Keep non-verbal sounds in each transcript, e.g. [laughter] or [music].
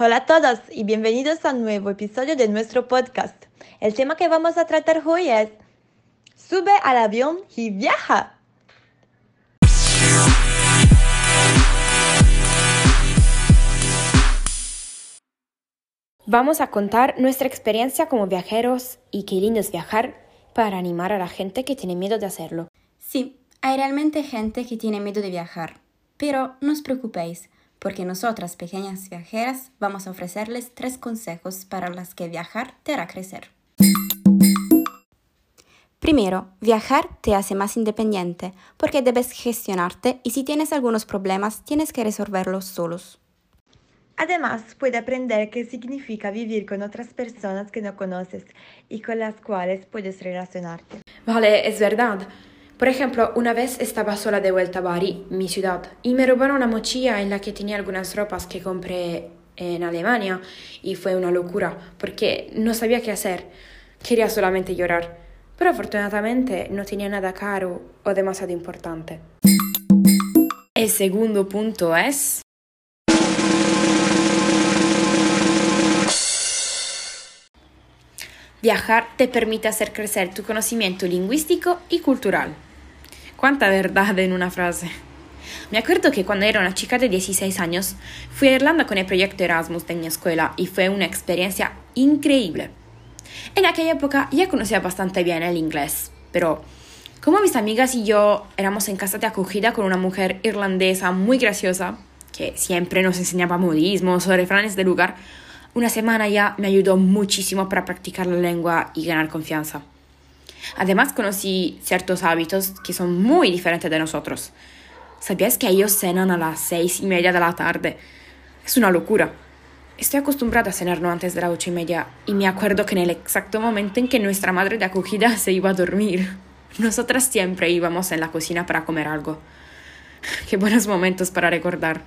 Hola a todos y bienvenidos a un nuevo episodio de nuestro podcast. El tema que vamos a tratar hoy es Sube al avión y viaja. Vamos a contar nuestra experiencia como viajeros y qué lindo es viajar para animar a la gente que tiene miedo de hacerlo. Sí, hay realmente gente que tiene miedo de viajar, pero no os preocupéis, porque nosotras, pequeñas viajeras, vamos a ofrecerles tres consejos para las que viajar te hará crecer. Primero, viajar te hace más independiente, porque debes gestionarte y si tienes algunos problemas tienes que resolverlos solos. Además, puede aprender qué significa vivir con otras personas que no conoces y con las cuales puedes relacionarte. Vale, es verdad. Por ejemplo, una vez estaba sola de vuelta a Bari, mi ciudad, y me robaron una mochila en la que tenía algunas ropas que compré en Alemania y fue una locura porque no sabía qué hacer. Quería solamente llorar, pero afortunadamente no tenía nada caro o demasiado importante. El segundo punto es... Viajar te permite hacer crecer tu conocimiento lingüístico y cultural. Cuánta verdad en una frase. Me acuerdo que cuando era una chica de 16 años fui a Irlanda con el proyecto Erasmus de mi escuela y fue una experiencia increíble. En aquella época ya conocía bastante bien el inglés, pero como mis amigas y yo éramos en casa de acogida con una mujer irlandesa muy graciosa, que siempre nos enseñaba modismos o refranes del lugar, una semana ya me ayudó muchísimo para practicar la lengua y ganar confianza. Además conocí ciertos hábitos que son muy diferentes de nosotros. ¿Sabías que ellos cenan a las seis y media de la tarde? Es una locura. Estoy acostumbrada a cenar no antes de las ocho y media y me acuerdo que en el exacto momento en que nuestra madre de acogida se iba a dormir, [laughs] nosotras siempre íbamos en la cocina para comer algo. [laughs] Qué buenos momentos para recordar.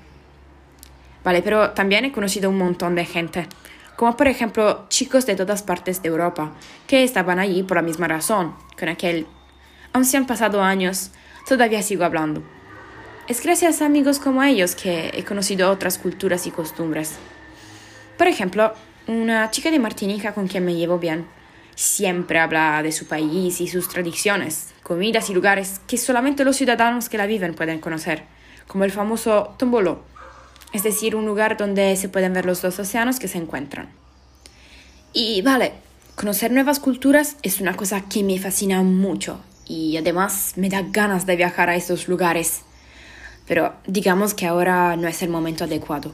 Vale, pero también he conocido un montón de gente como por ejemplo chicos de todas partes de Europa, que estaban allí por la misma razón, con aquel, aun si han pasado años, todavía sigo hablando. Es gracias a amigos como ellos que he conocido otras culturas y costumbres. Por ejemplo, una chica de Martinica con quien me llevo bien, siempre habla de su país y sus tradiciones, comidas y lugares que solamente los ciudadanos que la viven pueden conocer, como el famoso Tomboló, es decir, un lugar donde se pueden ver los dos océanos que se encuentran. Y vale, conocer nuevas culturas es una cosa que me fascina mucho y además me da ganas de viajar a esos lugares. Pero digamos que ahora no es el momento adecuado.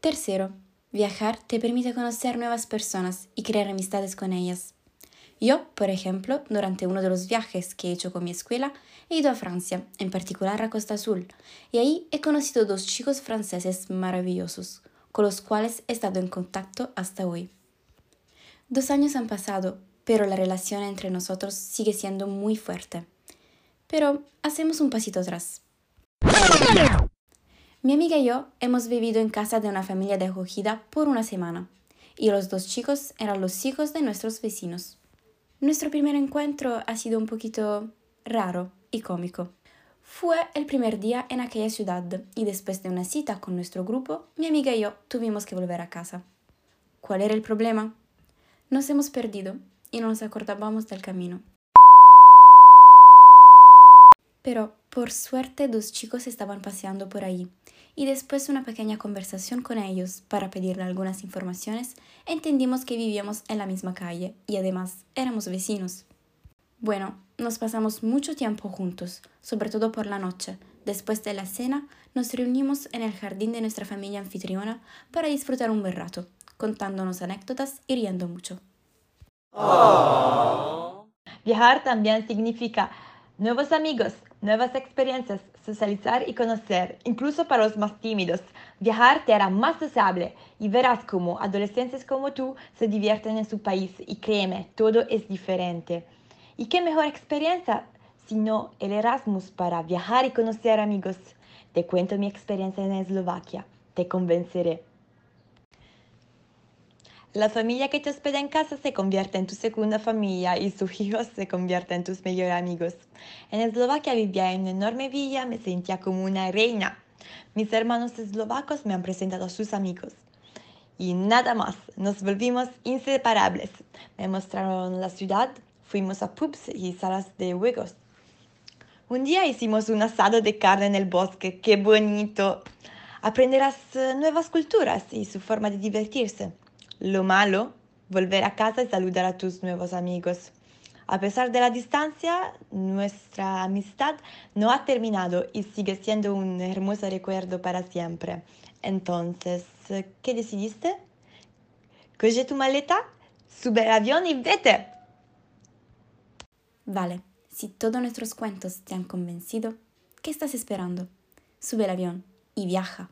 Tercero, viajar te permite conocer nuevas personas y crear amistades con ellas. Yo, por ejemplo, durante uno de los viajes que he hecho con mi escuela, he ido a Francia, en particular a Costa Azul, y ahí he conocido dos chicos franceses maravillosos, con los cuales he estado en contacto hasta hoy. Dos años han pasado, pero la relación entre nosotros sigue siendo muy fuerte. Pero hacemos un pasito atrás. Mi amiga y yo hemos vivido en casa de una familia de acogida por una semana, y los dos chicos eran los hijos de nuestros vecinos. Nuestro primer encuentro ha sido un poquito raro y cómico. Fue el primer día en aquella ciudad y después de una cita con nuestro grupo, mi amiga y yo tuvimos que volver a casa. ¿Cuál era el problema? Nos hemos perdido y no nos acordábamos del camino. Pero por suerte dos chicos estaban paseando por ahí y después de una pequeña conversación con ellos para pedirle algunas informaciones, entendimos que vivíamos en la misma calle y además éramos vecinos. Bueno, nos pasamos mucho tiempo juntos, sobre todo por la noche. Después de la cena, nos reunimos en el jardín de nuestra familia anfitriona para disfrutar un buen rato, contándonos anécdotas y riendo mucho. Viajar también significa nuevos amigos, nuevas experiencias, socializar y conocer, incluso para los más tímidos. Viajar te hará más sociable y verás cómo adolescentes como tú se divierten en su país y créeme, todo es diferente. ¿Y qué mejor experiencia sino el Erasmus para viajar y conocer amigos? Te cuento mi experiencia en Eslovaquia, te convenceré. La familia que te hospeda en casa se convierte en tu segunda familia y sus hijos se convierten en tus mejores amigos. En Eslovaquia vivía en una enorme villa, me sentía como una reina. Mis hermanos eslovacos me han presentado a sus amigos. Y nada más, nos volvimos inseparables. Me mostraron la ciudad, fuimos a pubs y salas de juegos. Un día hicimos un asado de carne en el bosque, qué bonito. Aprenderás nuevas culturas y su forma de divertirse. Lo malo, volver a casa y saludar a tus nuevos amigos. A pesar de la distancia, nuestra amistad no ha terminado y sigue siendo un hermoso recuerdo para siempre. Entonces, ¿qué decidiste? Coge tu maleta, sube al avión y vete. Vale, si todos nuestros cuentos te han convencido, ¿qué estás esperando? Sube al avión y viaja.